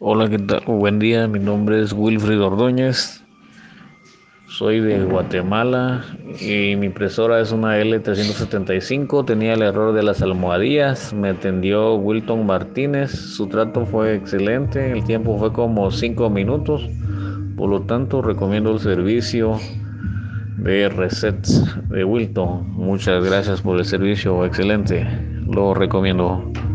Hola, ¿qué tal? Buen día, mi nombre es Wilfrid Ordóñez. Soy de Guatemala y mi impresora es una L375. Tenía el error de las almohadillas. Me atendió Wilton Martínez. Su trato fue excelente. El tiempo fue como 5 minutos. Por lo tanto, recomiendo el servicio de Resets de Wilton. Muchas gracias por el servicio excelente. Lo recomiendo.